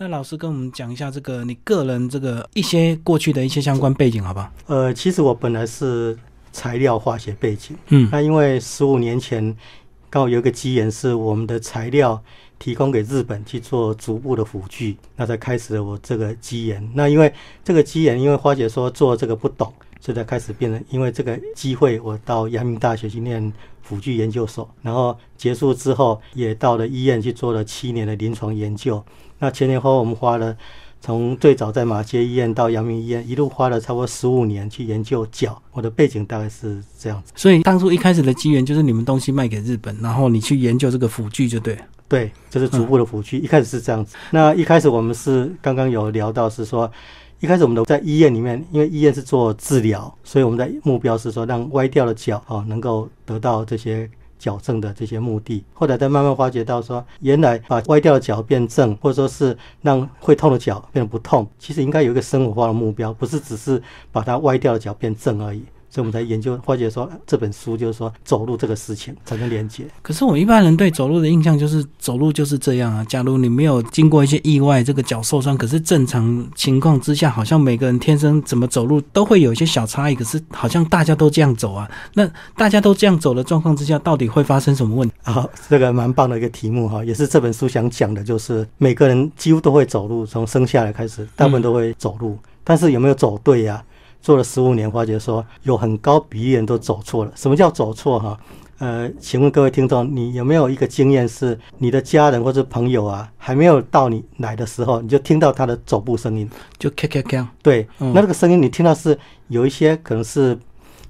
那老师跟我们讲一下这个你个人这个一些过去的一些相关背景，好不好？呃，其实我本来是材料化学背景，嗯那因为十五年前刚好有一个机缘，是我们的材料提供给日本去做逐步的辅具，那才开始了我这个机缘。那因为这个机缘，因为花姐说做这个不懂，所以才开始变成。因为这个机会，我到阳明大学去念辅具研究所，然后结束之后也到了医院去做了七年的临床研究。那前前后后我们花了。从最早在马街医院到阳明医院，一路花了差不多十五年去研究脚。我的背景大概是这样子。所以当初一开始的机缘就是你们东西卖给日本，然后你去研究这个辅具就对了。对，就是逐步的辅具。一开始是这样子。那一开始我们是刚刚有聊到是说，一开始我们都在医院里面，因为医院是做治疗，所以我们的目标是说让歪掉的脚哦能够得到这些。矫正的这些目的，后来再慢慢发觉到说，原来把歪掉的脚变正，或者说是让会痛的脚变得不痛，其实应该有一个生活化的目标，不是只是把它歪掉的脚变正而已。所以我们才研究，发觉说这本书就是说走路这个事情产生连接。可是我一般人对走路的印象就是走路就是这样啊。假如你没有经过一些意外，这个脚受伤，可是正常情况之下，好像每个人天生怎么走路都会有一些小差异。可是好像大家都这样走啊，那大家都这样走的状况之下，到底会发生什么问题？啊，这个蛮棒的一个题目哈，也是这本书想讲的，就是每个人几乎都会走路，从生下来开始，大部分都会走路，但是有没有走对呀？做了十五年，发觉说有很高比例人都走错了。什么叫走错？哈，呃，请问各位听众，你有没有一个经验是，你的家人或者朋友啊，还没有到你来的时候，你就听到他的走步声音，就咔咔咔。对，那这个声音你听到是有一些可能是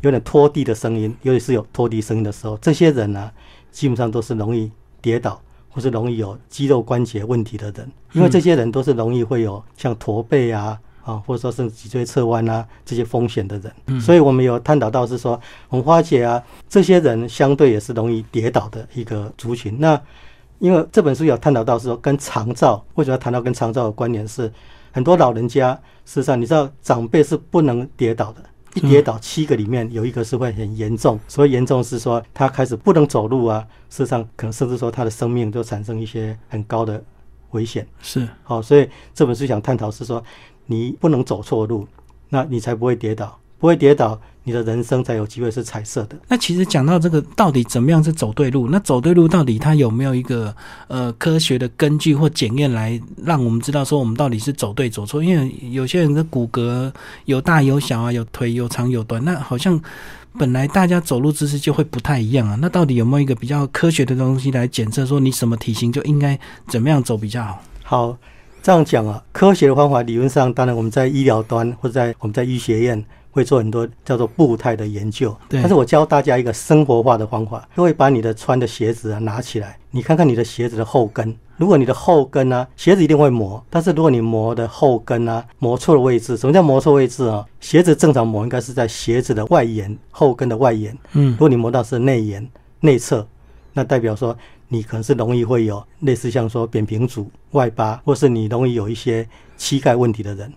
有点拖地的声音，尤其是有拖地声音的时候，这些人呢，基本上都是容易跌倒或是容易有肌肉关节问题的人，因为这些人都是容易会有像驼背啊。啊，或者说是脊椎侧弯啊，这些风险的人，所以我们有探讨到是说，红花姐啊，这些人相对也是容易跌倒的一个族群。那因为这本书有探讨到是说，跟长照为什么要谈到跟长照的关联？是，很多老人家事实上你知道，长辈是不能跌倒的，一跌倒七个里面有一个是会很严重，所以严重是说他开始不能走路啊，事实上可能甚至说他的生命都产生一些很高的危险。是，好，所以这本书想探讨是说。你不能走错路，那你才不会跌倒，不会跌倒，你的人生才有机会是彩色的。那其实讲到这个，到底怎么样是走对路？那走对路到底它有没有一个呃科学的根据或检验来让我们知道说我们到底是走对走错？因为有些人的骨骼有大有小啊，有腿有长有短，那好像本来大家走路姿势就会不太一样啊。那到底有没有一个比较科学的东西来检测说你什么体型就应该怎么样走比较好？好。这样讲啊，科学的方法理论上，当然我们在医疗端或者在我们在医学院会做很多叫做步态的研究。对。但是我教大家一个生活化的方法，都会把你的穿的鞋子啊拿起来，你看看你的鞋子的后跟。如果你的后跟呢，鞋子一定会磨，但是如果你磨的后跟呢，磨错了位置，什么叫磨错位置啊？鞋子正常磨应该是在鞋子的外沿，后跟的外沿。嗯。如果你磨到是内沿、内侧，那代表说。你可能是容易会有类似像说扁平足、外八，或是你容易有一些膝盖问题的人。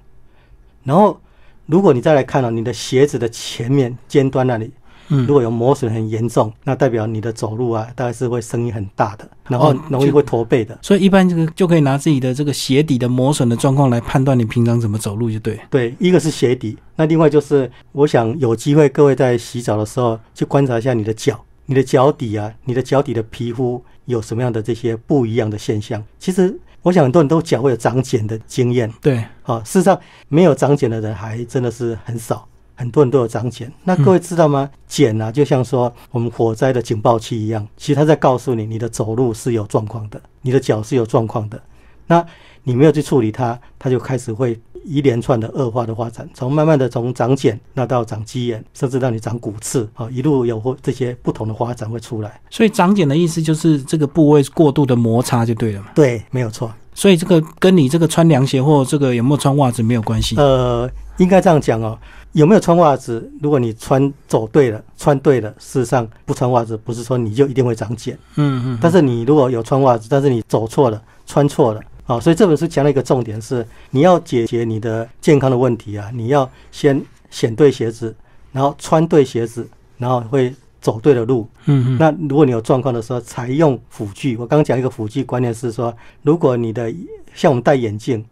然后，如果你再来看到你的鞋子的前面尖端那里，嗯，如果有磨损很严重，那代表你的走路啊，大概是会声音很大的，然后容易会驼背的。所以一般这个就可以拿自己的这个鞋底的磨损的状况来判断你平常怎么走路，就对。对，一个是鞋底，那另外就是，我想有机会各位在洗澡的时候去观察一下你的脚，你的脚底啊，你的脚底的皮肤。有什么样的这些不一样的现象？其实，我想很多人都脚会有长茧的经验。对，好，事实上没有长茧的人还真的是很少，很多人都有长茧。那各位知道吗？茧啊，就像说我们火灾的警报器一样，其实它在告诉你，你的走路是有状况的，你的脚是有状况的。那你没有去处理它，它就开始会。一连串的恶化的发展，从慢慢的从长茧，那到长鸡眼，甚至让你长骨刺，啊，一路有这些不同的发展会出来。所以长茧的意思就是这个部位过度的摩擦就对了嘛？对，没有错。所以这个跟你这个穿凉鞋或这个有没有穿袜子没有关系。呃，应该这样讲哦，有没有穿袜子？如果你穿走对了，穿对了，事实上不穿袜子不是说你就一定会长茧。嗯嗯。但是你如果有穿袜子，但是你走错了，穿错了。好，所以这本书讲了一个重点是，你要解决你的健康的问题啊，你要先选对鞋子，然后穿对鞋子，然后会走对的路。嗯嗯，那如果你有状况的时候，才用辅具。我刚刚讲一个辅具观念是说，如果你的像我们戴眼镜，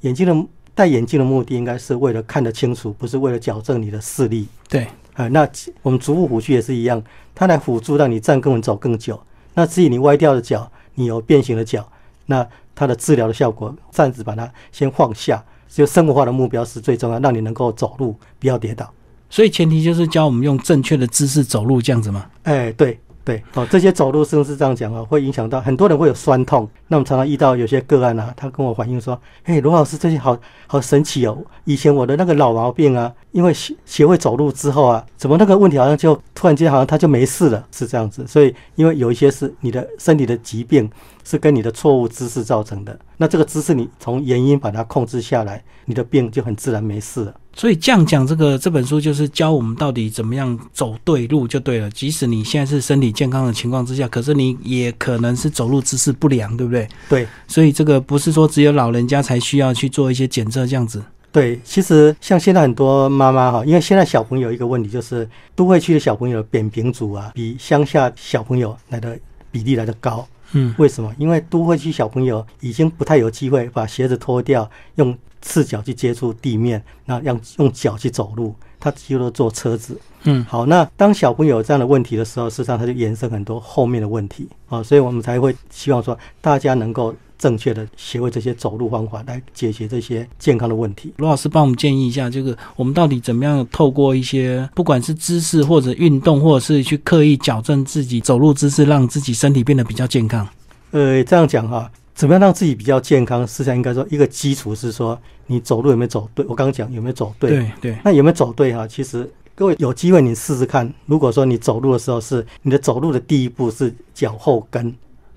眼镜的戴眼镜的目的应该是为了看得清楚，不是为了矫正你的视力。对，啊，那我们足部辅具也是一样，它来辅助让你站更稳、走更久。那至于你歪掉的脚，你有变形的脚，那它的治疗的效果，暂时把它先放下。就生活化的目标是最重要，让你能够走路，不要跌倒。所以前提就是教我们用正确的姿势走路，这样子吗？哎，对对，哦，这些走路是不是这样讲啊，会影响到很多人会有酸痛。那我们常常遇到有些个案啊，他跟我反映说：“哎，罗老师，这些好好神奇哦！以前我的那个老毛病啊，因为学学会走路之后啊，怎么那个问题好像就突然间好像他就没事了，是这样子。所以因为有一些是你的身体的疾病。”是跟你的错误姿势造成的。那这个姿势，你从原因把它控制下来，你的病就很自然没事了。所以这样讲，这个这本书就是教我们到底怎么样走对路就对了。即使你现在是身体健康的情况之下，可是你也可能是走路姿势不良，对不对？对。所以这个不是说只有老人家才需要去做一些检测这样子。对，其实像现在很多妈妈哈，因为现在小朋友一个问题就是，都会区的小朋友扁平足啊，比乡下小朋友来的比例来的高。嗯，为什么？因为都会区小朋友已经不太有机会把鞋子脱掉，用赤脚去接触地面，那让用脚去走路，他几乎都坐车子。嗯，好，那当小朋友有这样的问题的时候，事实上他就延伸很多后面的问题啊，所以我们才会希望说大家能够。正确的学会这些走路方法来解决这些健康的问题。罗老师帮我们建议一下，这个我们到底怎么样透过一些不管是姿势或者运动，或者是去刻意矫正自己走路姿势，让自己身体变得比较健康。呃，这样讲哈，怎么样让自己比较健康？实际上应该说一个基础是说你走路有没有走对。我刚刚讲有没有走对？对对。那有没有走对哈？其实各位有机会你试试看。如果说你走路的时候是你的走路的第一步是脚后跟，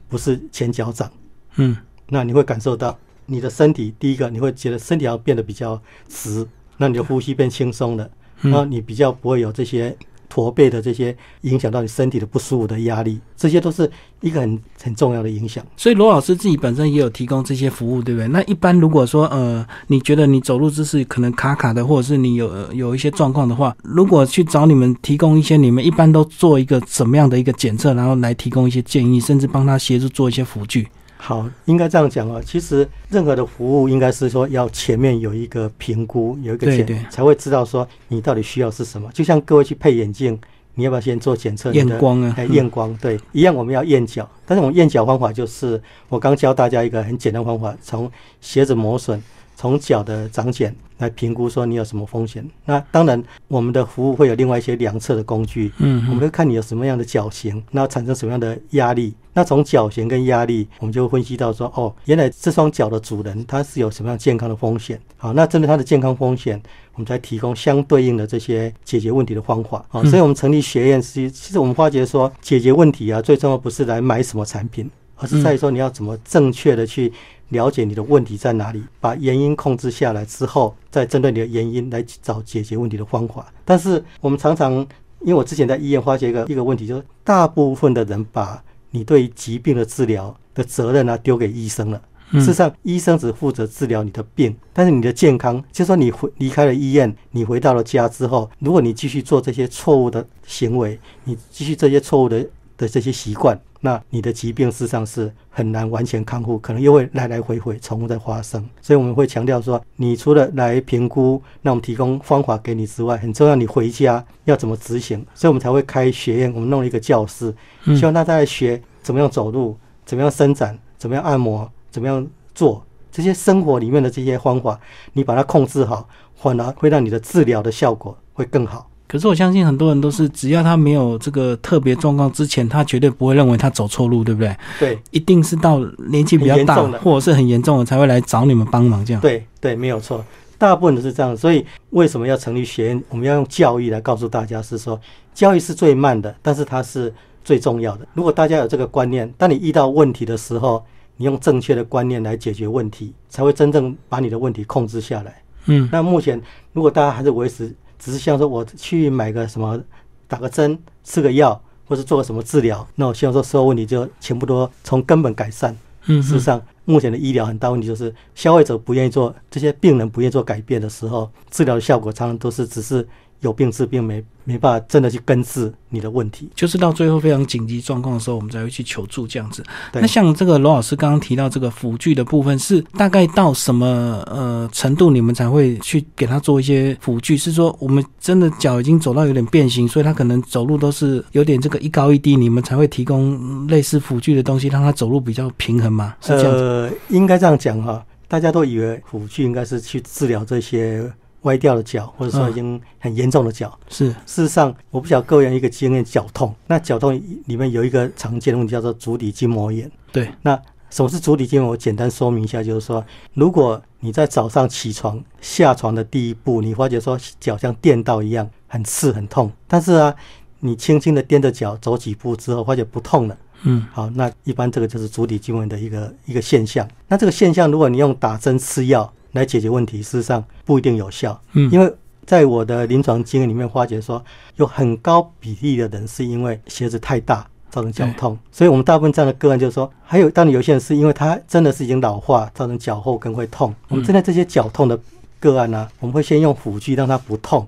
不是前脚掌。嗯。那你会感受到你的身体，第一个你会觉得身体要变得比较直，那你的呼吸变轻松了，然后你比较不会有这些驼背的这些影响到你身体的不舒服的压力，这些都是一个很很重要的影响。所以罗老师自己本身也有提供这些服务，对不对？那一般如果说呃，你觉得你走路姿势可能卡卡的，或者是你有有一些状况的话，如果去找你们提供一些，你们一般都做一个怎么样的一个检测，然后来提供一些建议，甚至帮他协助做一些辅具。好，应该这样讲哦。其实任何的服务，应该是说要前面有一个评估，有一个检，才会知道说你到底需要是什么。就像各位去配眼镜，你要不要先做检测？验光啊，验光。对，一样我们要验脚，但是我们验脚方法就是我刚教大家一个很简单方法，从鞋子磨损。从脚的长茧来评估说你有什么风险。那当然，我们的服务会有另外一些量测的工具。嗯，我们会看你有什么样的脚型，那产生什么样的压力。那从脚型跟压力，我们就会分析到说，哦，原来这双脚的主人他是有什么样健康的风险。好，那针对他的健康风险，我们才提供相对应的这些解决问题的方法。好，所以我们成立学院是，其实我们发觉说，解决问题啊，最重要不是来买什么产品，而是在于说你要怎么正确的去。了解你的问题在哪里，把原因控制下来之后，再针对你的原因来找解决问题的方法。但是我们常常，因为我之前在医院发现一个一个问题，就是大部分的人把你对疾病的治疗的责任呢丢给医生了。事实上，医生只负责治疗你的病，但是你的健康，就说你回离开了医院，你回到了家之后，如果你继续做这些错误的行为，你继续这些错误的。的这些习惯，那你的疾病事实上是很难完全康复，可能又会来来回回重复在发生。所以我们会强调说，你除了来评估，那我们提供方法给你之外，很重要，你回家要怎么执行。所以我们才会开学院，我们弄了一个教室，希望大家来学怎么样走路，怎么样伸展，怎么样按摩，怎么样做这些生活里面的这些方法，你把它控制好，反而会让你的治疗的效果会更好。可是我相信很多人都是，只要他没有这个特别状况之前，他绝对不会认为他走错路，对不对？对，一定是到年纪比较大或者是很严重的才会来找你们帮忙这样。对对，没有错，大部分都是这样。所以为什么要成立学院？我们要用教育来告诉大家，是说教育是最慢的，但是它是最重要的。如果大家有这个观念，当你遇到问题的时候，你用正确的观念来解决问题，才会真正把你的问题控制下来。嗯，那目前如果大家还是维持。只是像说，我去买个什么，打个针，吃个药，或者做个什么治疗，那我希望说所有问题就全部都从根本改善。嗯，事实上，目前的医疗很大问题就是消费者不愿意做，这些病人不愿意做改变的时候，治疗的效果常常都是只是有病治病，没没办法真的去根治你的问题。就是到最后非常紧急状况的时候，我们才会去求助这样子。对那像这个罗老师刚刚提到这个辅具的部分，是大概到什么呃程度，你们才会去给他做一些辅具？是说我们真的脚已经走到有点变形，所以他可能走路都是有点这个一高一低，你们才会提供嗯类似辅具的东西，让他走路比较平衡吗？是这样子？呃，应该这样讲哈，大家都以为辅具应该是去治疗这些歪掉的脚，或者说已经很严重的脚。是事实上，我不晓得各位有一个经验，脚痛。那脚痛里面有一个常见的问题叫做足底筋膜炎。对，那什么是足底筋膜？我简单说明一下，就是说，如果你在早上起床下床的第一步，你发觉说脚像电到一样，很刺很痛，但是啊，你轻轻的踮着脚走几步之后，发觉不痛了。嗯，好，那一般这个就是足底筋膜炎的一个一个现象。那这个现象，如果你用打针吃药来解决问题，事实上不一定有效。嗯因为在我的临床经验里面发觉说，有很高比例的人是因为鞋子太大造成脚痛，所以我们大部分这样的个案就是说，还有当然有些人是因为他真的是已经老化，造成脚后跟会痛。我们针对这些脚痛的个案呢、我们会先用辅具让他不痛，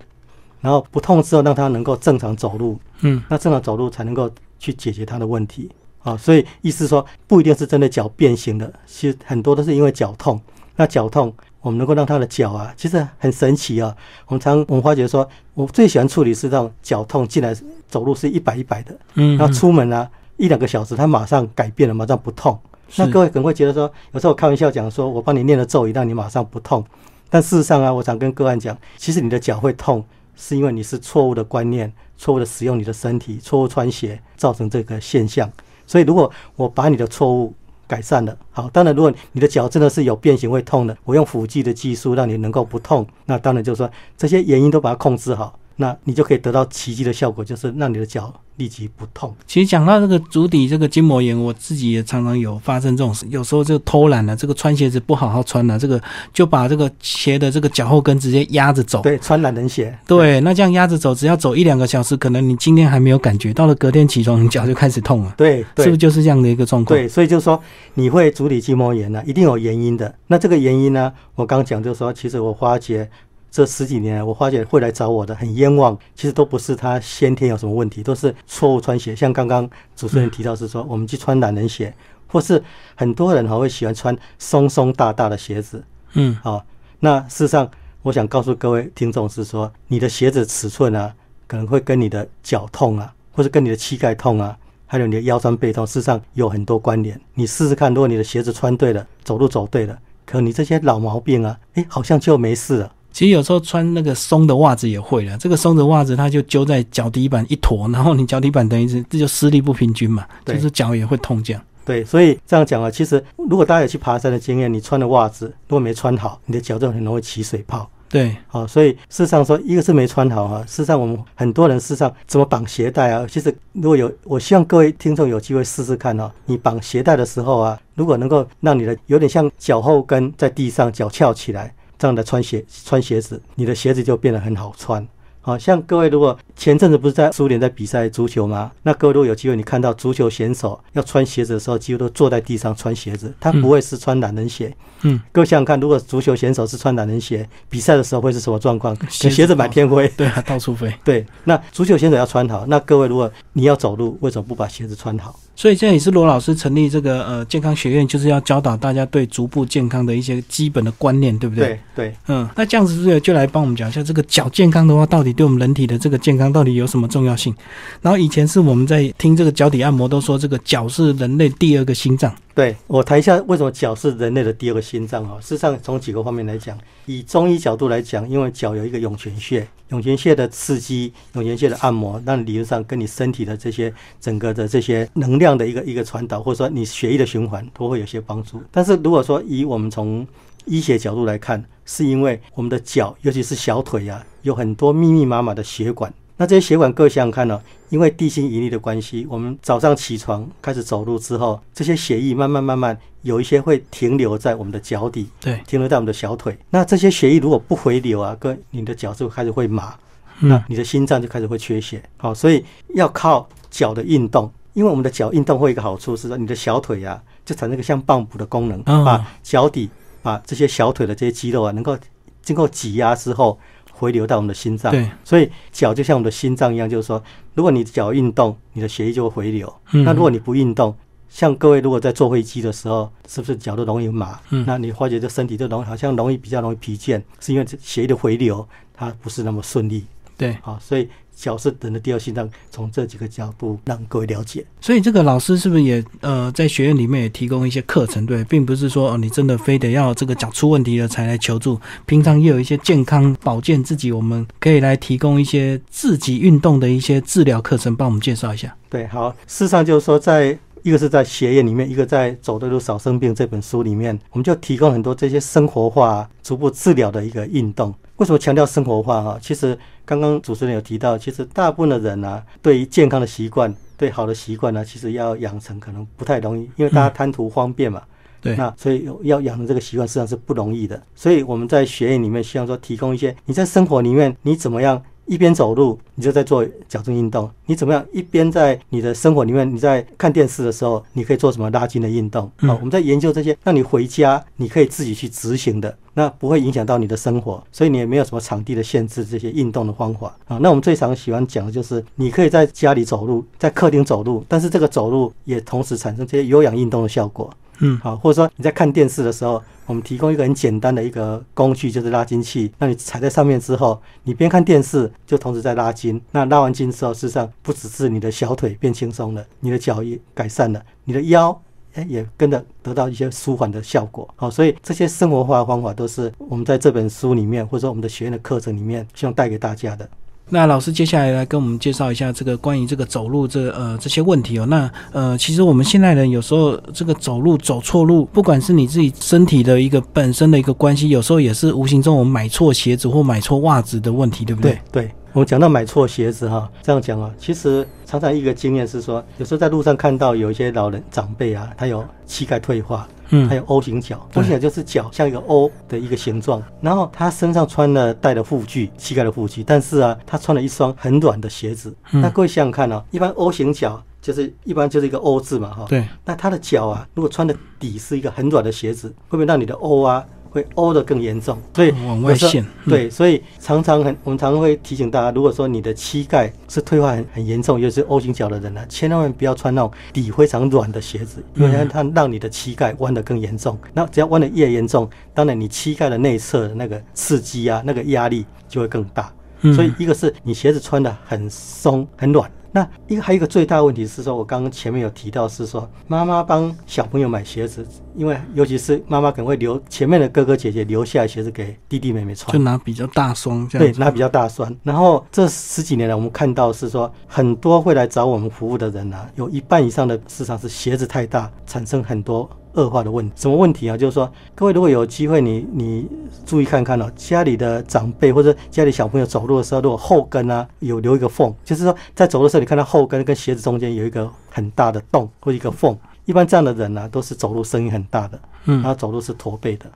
然后不痛之后让他能够正常走路，嗯，那正常走路才能够去解决他的问题啊。所以意思说，不一定是真的脚变形的，其实很多都是因为脚痛。那脚痛，我们能够让他的脚啊，其实很神奇啊。我们常我们发觉说，我最喜欢处理是让脚痛进来走路是一摆一摆的，嗯，然后出门啊一两个小时，他马上改变了，马上不痛。那各位可能会觉得说，有时候我开玩笑讲说，我帮你念了咒语，让你马上不痛。但事实上啊，我常跟个案讲，其实你的脚会痛，是因为你是错误的观念、错误的使用你的身体、错误穿鞋造成这个现象。所以，如果我把你的错误改善了，好，当然，如果你的脚真的是有变形会痛的，我用辅剂的技术让你能够不痛，那当然就是说这些原因都把它控制好，那你就可以得到奇迹的效果，就是让你的脚立即不痛。其实讲到这个足底这个筋膜炎，我自己也常常有发生这种事。有时候就偷懒了，这个穿鞋子不好好穿了，这个就把这个鞋的这个脚后跟直接压着走。对，穿懒人鞋，对，那这样压着走，只要走一两个小时，可能你今天还没有感觉，到了隔天起床，你脚就开始痛了，对对是不是就是这样的一个状况？对，所以就是说你会足底筋膜炎呢，一定有原因的。那这个原因呢，我刚讲就是说，其实我发觉这十几年来，我发觉会来找我的很冤枉，其实都不是他先天有什么问题，都是错误穿鞋。像刚刚主持人提到是说，我们去穿懒人鞋，或是很多人哈会喜欢穿松松大大的鞋子，嗯，好，那事实上，我想告诉各位听众是说，你的鞋子尺寸啊，可能会跟你的脚痛啊，或者跟你的膝盖痛啊，还有你的腰酸背痛，事实上有很多关联。你试试看，如果你的鞋子穿对了，走路走对了，可你这些老毛病啊，诶，好像就没事了。其实有时候穿那个松的袜子也会了，这个松的袜子它就揪在脚底板一坨，然后你脚底板等于是这就施力不平均嘛，对就是脚也会痛这样。对，所以这样讲啊，其实如果大家有去爬山的经验，你穿的袜子如果没穿好，你的脚就很容易起水泡。对，好、所以事实上说，一个是没穿好啊。事实上，我们很多人事实上怎么绑鞋带啊？其实如果有，我希望各位听众有机会试试看哦。你绑鞋带的时候啊，如果能够让你的有点像脚后跟在地上，脚翘起来，这样的穿鞋穿鞋子，你的鞋子就变得很好穿。好、像各位如果前阵子不是在苏联在比赛足球吗？那各位如果有机会，你看到足球选手要穿鞋子的时候，几乎都坐在地上穿鞋子，他不会是穿懒人鞋。嗯，各位想想看，如果足球选手是穿懒人鞋，比赛的时候会是什么状况？鞋子鞋子满天飞。对啊，到处飞。对，那足球选手要穿好。那各位，如果你要走路，为什么不把鞋子穿好？所以这也是罗老师成立这个呃健康学院，就是要教导大家对足部健康的一些基本的观念，对不对？对对，嗯，那这样子是不是就来帮我们讲一下这个脚健康的话，到底对我们人体的这个健康到底有什么重要性？然后以前是我们在听这个脚底按摩，都说这个脚是人类第二个心脏。对我谈一下为什么脚是人类的第二个心脏啊？事实上，从几个方面来讲，以中医角度来讲，因为脚有一个涌泉穴，涌泉穴的刺激，涌泉穴的按摩，那理论上跟你身体的这些整个的这些能量的一个一个传导，或者说你血液的循环，都会有些帮助。但是如果说以我们从医学角度来看，是因为我们的脚，尤其是小腿啊，有很多密密麻麻的血管。那这些血管，各位想想看呢、因为地心引力的关系，我们早上起床开始走路之后，这些血液慢慢慢慢有一些会停留在我们的脚底，对，停留在我们的小腿。那这些血液如果不回流啊，跟你的脚就开始会麻，嗯那你的心脏就开始会缺血。好，所以要靠脚的运动，因为我们的脚运动会有一个好处是说，你的小腿啊，就产生一个像棒补的功能，嗯把脚底把这些小腿的这些肌肉啊，能够经过挤压之后。回流到我们的心脏。对，所以脚就像我们的心脏一样，就是说，如果你脚运动，你的血液就会回流。嗯那如果你不运动，像各位如果在坐飞机的时候，是不是脚都容易麻？嗯那你发觉这身体就容易好像容易比较容易疲倦，是因为这血液的回流它不是那么顺利。对，好，所以角色等的第二心脏，从这几个角度让各位了解。所以这个老师是不是也呃在学院里面也提供一些课程？对，并不是说哦你真的非得要这个脚出问题了才来求助，平常也有一些健康保健自己，我们可以来提供一些自己运动的一些治疗课程，帮我们介绍一下。对，好，事实上就是说在。一个是在学业里面，一个在《走的路少生病》这本书里面，我们就提供很多这些生活化、逐步治疗的一个运动。为什么强调生活化？哈，其实刚刚主持人有提到，其实大部分的人呢、对于健康的习惯、对好的习惯呢，其实要养成可能不太容易，因为大家贪图方便嘛。对，那所以要养成这个习惯，实际上是不容易的。所以我们在学院里面，希望说提供一些你在生活里面你怎么样一边走路，你就在做矫正运动；你怎么样一边在你的生活里面，你在看电视的时候，你可以做什么拉筋的运动。嗯好，我们在研究这些，让你回家你可以自己去执行的，那不会影响到你的生活，所以你也没有什么场地的限制，这些运动的方法啊。那我们最常喜欢讲的就是，你可以在家里走路，在客厅走路，但是这个走路也同时产生这些有氧运动的效果。嗯，好，或者说你在看电视的时候，我们提供一个很简单的一个工具，就是拉筋器。那你踩在上面之后，你边看电视就同时在拉筋。那拉完筋之后，事实上不只是你的小腿变轻松了，你的脚也改善了，你的腰。哎，也跟着得到一些舒缓的效果。好，所以这些生活化的方法都是我们在这本书里面，或者说我们的学院的课程里面，希望带给大家的。那老师接下来来跟我们介绍一下这个关于这个走路这呃这些问题哦。那呃，其实我们现代人有时候这个走路走错路，不管是你自己身体的一个本身的一个关系，有时候也是无形中我们买错鞋子或买错袜子的问题，对不对？对，我们讲到买错鞋子哈，这样讲啊，其实常常一个经验是说，有时候在路上看到有一些老人长辈啊，他有膝盖退化，嗯。还有 O 型脚，O 型脚就是脚像一个 O 的一个形状，然后他身上穿了带了护具，膝盖的护具，但是啊，他穿了一双很软的鞋子。嗯。那各位想想看啊，一般 O 型脚就是一般就是一个 O 字嘛哈，对，那他的脚啊，如果穿的底是一个很软的鞋子，会不会让你的 O 啊会凹的更严重？所以往外陷嗯对，所以常常很我们常常会提醒大家，如果说你的膝盖是退化很很严重，尤其是 O 型脚的人呢、千万不要穿那种底非常软的鞋子，因为它它让你的膝盖弯得更严重。那只要弯得越严重，当然你膝盖的内侧的那个刺激啊，那个压力就会更大。嗯所以一个是你鞋子穿的很松很软，那一个还有一个最大的问题是说，我刚刚前面有提到是说，妈妈帮小朋友买鞋子，因为尤其是妈妈可能会留前面的哥哥姐姐留下来鞋子给弟弟妹妹穿就，拿比较大双这对样，对。拿比较大双。然后这十几年来，我们看到是说，很多会来找我们服务的人啊，有一半以上的市场是鞋子太大，产生很多恶化的问题。什么问题啊？就是说，各位如果有机会你，你注意看看哦，家里的长辈或者家里小朋友走路的时候，如果后跟啊有留一个缝，就是说在走路的时候，你看到后跟跟鞋子中间有一个很大的洞或一个缝。一般这样的人呢、都是走路声音很大的，嗯然后走路是驼背的。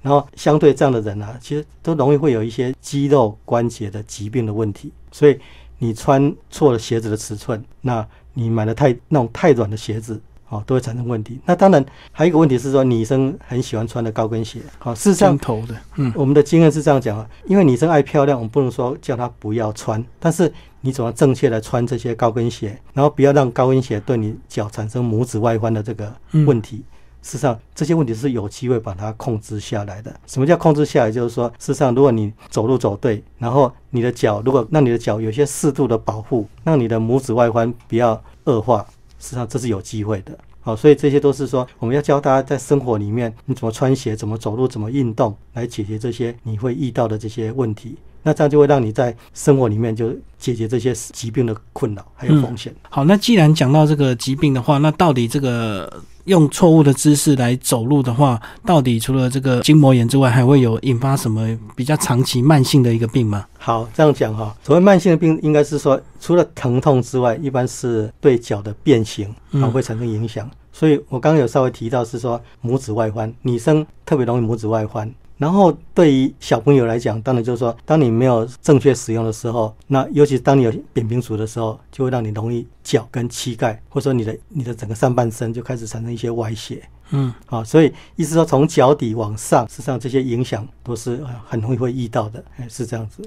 然后相对这样的人啊，其实都容易会有一些肌肉关节的疾病的问题。所以你穿错了鞋子的尺寸，那你买的太那种太软的鞋子，哦，都会产生问题。那当然还有一个问题是说，女生很喜欢穿的高跟鞋，好、事实上尖头的，嗯，我们的经验是这样讲啊，因为女生爱漂亮，我们不能说叫她不要穿，但是你怎么正确的穿这些高跟鞋，然后不要让高跟鞋对你脚产生拇指外翻的这个问题。事实上，这些问题是有机会把它控制下来的。什么叫控制下来？就是说，事实上，如果你走路走对，然后你的脚如果让你的脚有些适度的保护，让你的拇指外翻不要恶化，实际上这是有机会的。好，所以这些都是说我们要教大家在生活里面你怎么穿鞋、怎么走路、怎么运动，来解决这些你会遇到的这些问题。那这样就会让你在生活里面就解决这些疾病的困扰还有风险。好，那既然讲到这个疾病的话，那到底这个用错误的姿势来走路的话，到底除了这个筋膜炎之外，还会有引发什么比较长期慢性的一个病吗？好，这样讲哈，所谓慢性的病，应该是说除了疼痛之外，一般是对脚的变形啊嗯会产生影响。所以我刚刚有稍微提到是说拇指外翻，女生特别容易拇指外翻。然后对于小朋友来讲，当然就是说，当你没有正确使用的时候，那尤其当你有扁平足的时候，就会让你容易脚跟膝盖，或者说你的你的整个上半身就开始产生一些歪斜。嗯，好，所以意思说从脚底往上，实际上这些影响都是呃很容易会遇到的，哎，是这样子。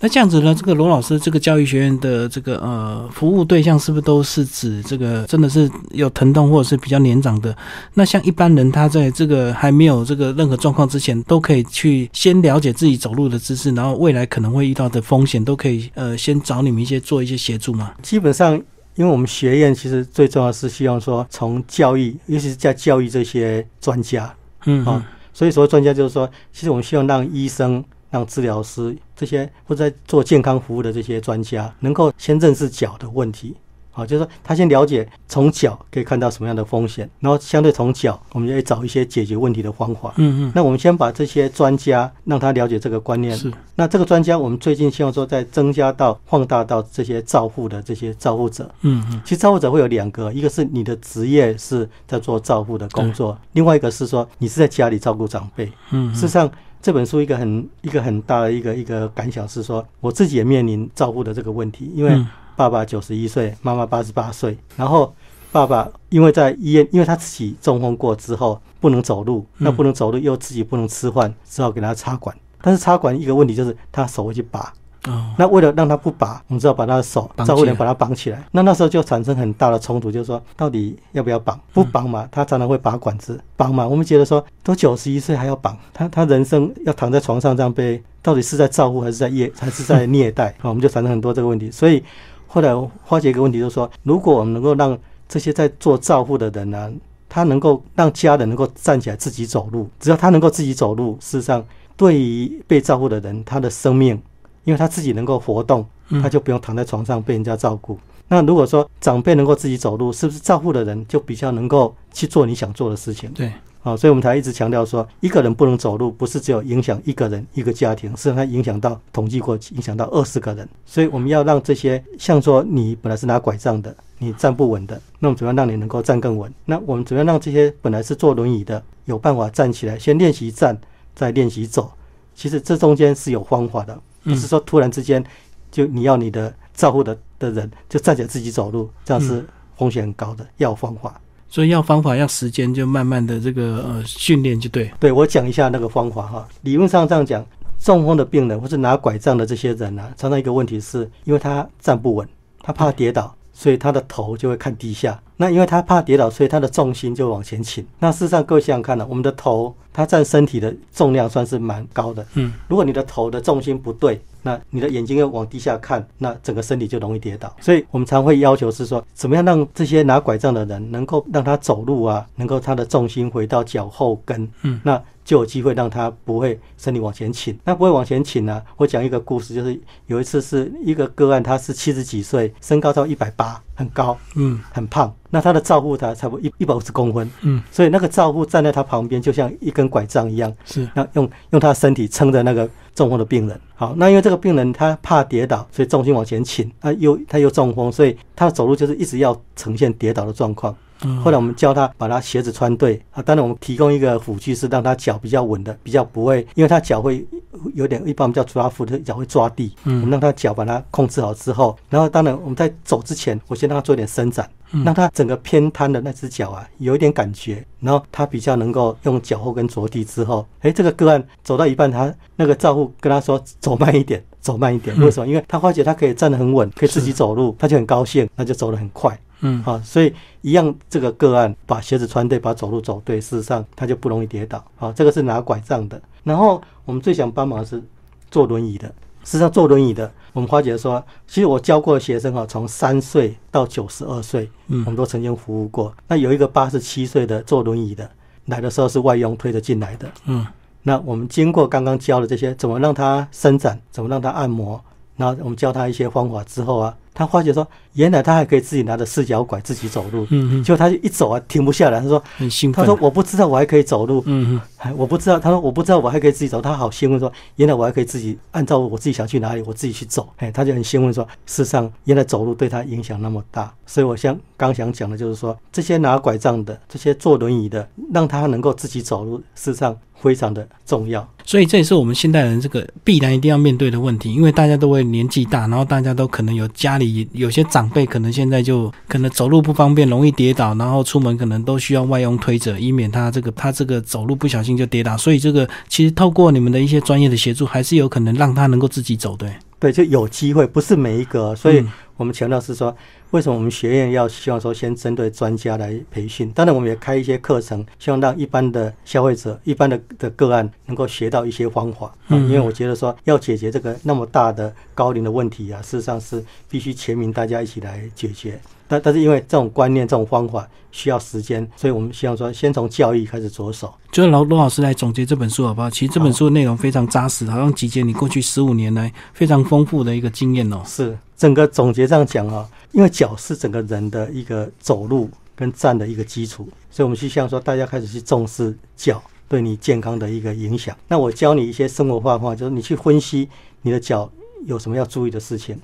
那这样子呢？这个罗老师，这个教育学院的这个呃服务对象是不是都是指这个真的是有疼痛或者是比较年长的？那像一般人，他在这个还没有这个任何状况之前，都可以去先了解自己走路的姿势，然后未来可能会遇到的风险，都可以呃先找你们一些做一些协助吗？基本上，因为我们学院其实最重要是希望说，从教育，尤其是在教育这些专家，嗯啊，所以所谓专家就是说，其实我们希望让医生、让治疗师这些或者在做健康服务的这些专家，能够先认识脚的问题。好，就是说他先了解从脚可以看到什么样的风险，然后相对从脚，我们就会找一些解决问题的方法。嗯嗯，那我们先把这些专家让他了解这个观念。是，那这个专家，我们最近希望说，再增加到放大到这些照护的这些照护者。嗯嗯其实照护者会有两个，一个是你的职业是在做照护的工作，另外一个是说你是在家里照顾长辈。嗯，事实上，这本书一个很一个很大的一个一个感想是说，我自己也面临照护的这个问题，因为嗯爸爸九十一岁，妈妈八十八岁，然后爸爸因为在医院，因为他自己中风过之后不能走路，那不能走路又自己不能吃饭，只好给他插管。但是插管一个问题就是他手会去拔，哦，那为了让他不拔，我们只好把他的手照顾人把他绑起来。那那时候就产生很大的冲突，就是说到底要不要绑？不绑嘛，他常常会拔管子；绑嘛，我们觉得说都九十一岁还要绑，他他人生要躺在床上这样被，到底是在照顾还是在虐还是在虐待？啊，我们就产生很多这个问题。所以后来我发觉一个问题，就是说，如果我们能够让这些在做照护的人呢、他能够让家人能够站起来自己走路，只要他能够自己走路，事实上对于被照顾的人，他的生命，因为他自己能够活动，嗯他就不用躺在床上被人家照顾。那如果说长辈能够自己走路，是不是照顾的人就比较能够去做你想做的事情？对，啊，所以我们才一直强调说，一个人不能走路，不是只有影响一个人、一个家庭，是它影响到统计过影响到二十个人。所以我们要让这些，像说你本来是拿拐杖的，你站不稳的，那我们怎么样让你能够站更稳？那我们怎么样让这些本来是坐轮椅的，有办法站起来？先练习站，再练习走。其实这中间是有方法的，不是说突然之间就你要你的照顾的的人就站起来自己走路，这样是风险很高的，要方法。所以要方法要时间，就慢慢的这个呃训练就对。对我讲一下那个方法哈。理论上这样讲，中风的病人或是拿拐杖的这些人呢、常常一个问题是，因为他站不稳，他怕跌倒，所以他的头就会看低下。那因为他怕跌倒，所以他的重心就往前倾。那事实上，各位想想看呢、我们的头它占身体的重量算是蛮高的。嗯，如果你的头的重心不对，那你的眼睛又往地下看，那整个身体就容易跌倒。所以我们常会要求是说，怎么样让这些拿拐杖的人能够让他走路啊，能够他的重心回到脚后跟，嗯，那就有机会让他不会身体往前倾。那不会往前倾呢、我讲一个故事，就是有一次是一个个案，他是七十几岁，身高到一百八，很高，嗯很胖。那他的照护他差不多一一百五十公分，嗯，所以那个照护站在他旁边，就像一根拐杖一样，是那用用他的身体撑着那个中风的病人。好，那因为这个病人他怕跌倒，所以重心往前倾，他又他又中风，所以他的走路就是一直要呈现跌倒的状况。嗯后来我们教他把他鞋子穿对啊，当然我们提供一个辅具是让他脚比较稳的，比较不会，因为他脚会有点一般我们叫抓扶的脚会抓地，嗯我们嗯让他脚把它控制好之后，然后当然我们在走之前，我先让他做一点伸展，嗯让他整个偏瘫的那只脚啊有一点感觉，然后他比较能够用脚后跟着地之后，哎，这个个案走到一半，他那个照顾跟他说走慢一点，走慢一点，嗯为什么？因为他发觉他可以站得很稳，可以自己走路，他就很高兴，那就走得很快。嗯啊，所以一样这个个案把鞋子穿对，把走路走对，事实上他就不容易跌倒。啊，这个是拿拐杖的。然后我们最想帮忙的是坐轮椅的。事实上，坐轮椅的，我们花姐说，其实我教过的学生哈，从三岁到九十二岁，我嗯们都曾经服务过。那有一个八十七岁的坐轮椅的，来的时候是外佣推着进来的。嗯那我们经过刚刚教的这些，怎么让他伸展，怎么让他按摩，然后我们教他一些方法之后啊，他发觉说，原来他还可以自己拿着四脚拐自己走路。嗯嗯，结果他就一走啊，停不下来。他说很兴：“奋。他说我不知道我还可以走路，嗯嗯哎，我不知道。他说我不知道我还可以自己走。他好兴奋说，原来我还可以自己按照我自己想去哪里，我自己去走。哎，他就很兴奋说，事实上原来走路对他影响那么大。所以我想刚想讲的就是说，这些拿拐杖的，这些坐轮椅的，让他能够自己走路，事实上非常的重要。所以这也是我们现代人这个必然一定要面对的问题，因为大家都会年纪大，然后大家都可能有家里里有些长辈可能现在就可能走路不方便，容易跌倒，然后出门可能都需要外用推着，以免他这个他这个走路不小心就跌倒。所以这个其实透过你们的一些专业的协助，还是有可能让他能够自己走，对。对，就有机会，不是每一个，所以嗯我们强调是说，为什么我们学院要希望说先针对专家来培训？当然，我们也开一些课程，希望让一般的消费者、一般的的个案能够学到一些方法。啊嗯因为我觉得说要解决这个那么大的高龄的问题啊，事实上是必须全民大家一起来解决。但但是因为这种观念、这种方法需要时间，所以我们希望说先从教育开始着手。就罗罗老师来总结这本书好不好？其实这本书的内容非常扎实，好像集结你过去十五年来非常丰富的一个经验哦。是整个总结这样讲啊，因为脚是整个人的一个走路跟站的一个基础，所以我们是希望说大家开始去重视脚对你健康的一个影响。那我教你一些生活化的话，就是你去分析你的脚有什么要注意的事情。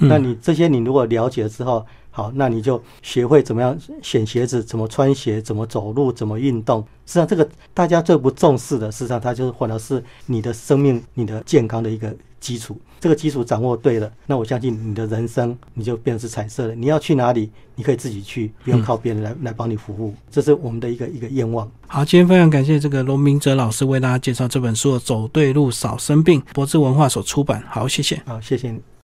嗯那你这些你如果了解了之后，好，那你就学会怎么样选鞋子，怎么穿鞋，怎么走路，怎么运动。实际上，这个大家最不重视的，事实上它就是反而是你的生命、你的健康的一个基础。这个基础掌握对了，那我相信你的人生你就变成是彩色的。你要去哪里，你可以自己去，不用靠别人来、来帮你服务。这是我们的一个一个愿望。好，今天非常感谢这个罗明哲老师为大家介绍这本书《走对路少生病》，博智文化所出版。好，谢谢。好，谢谢你。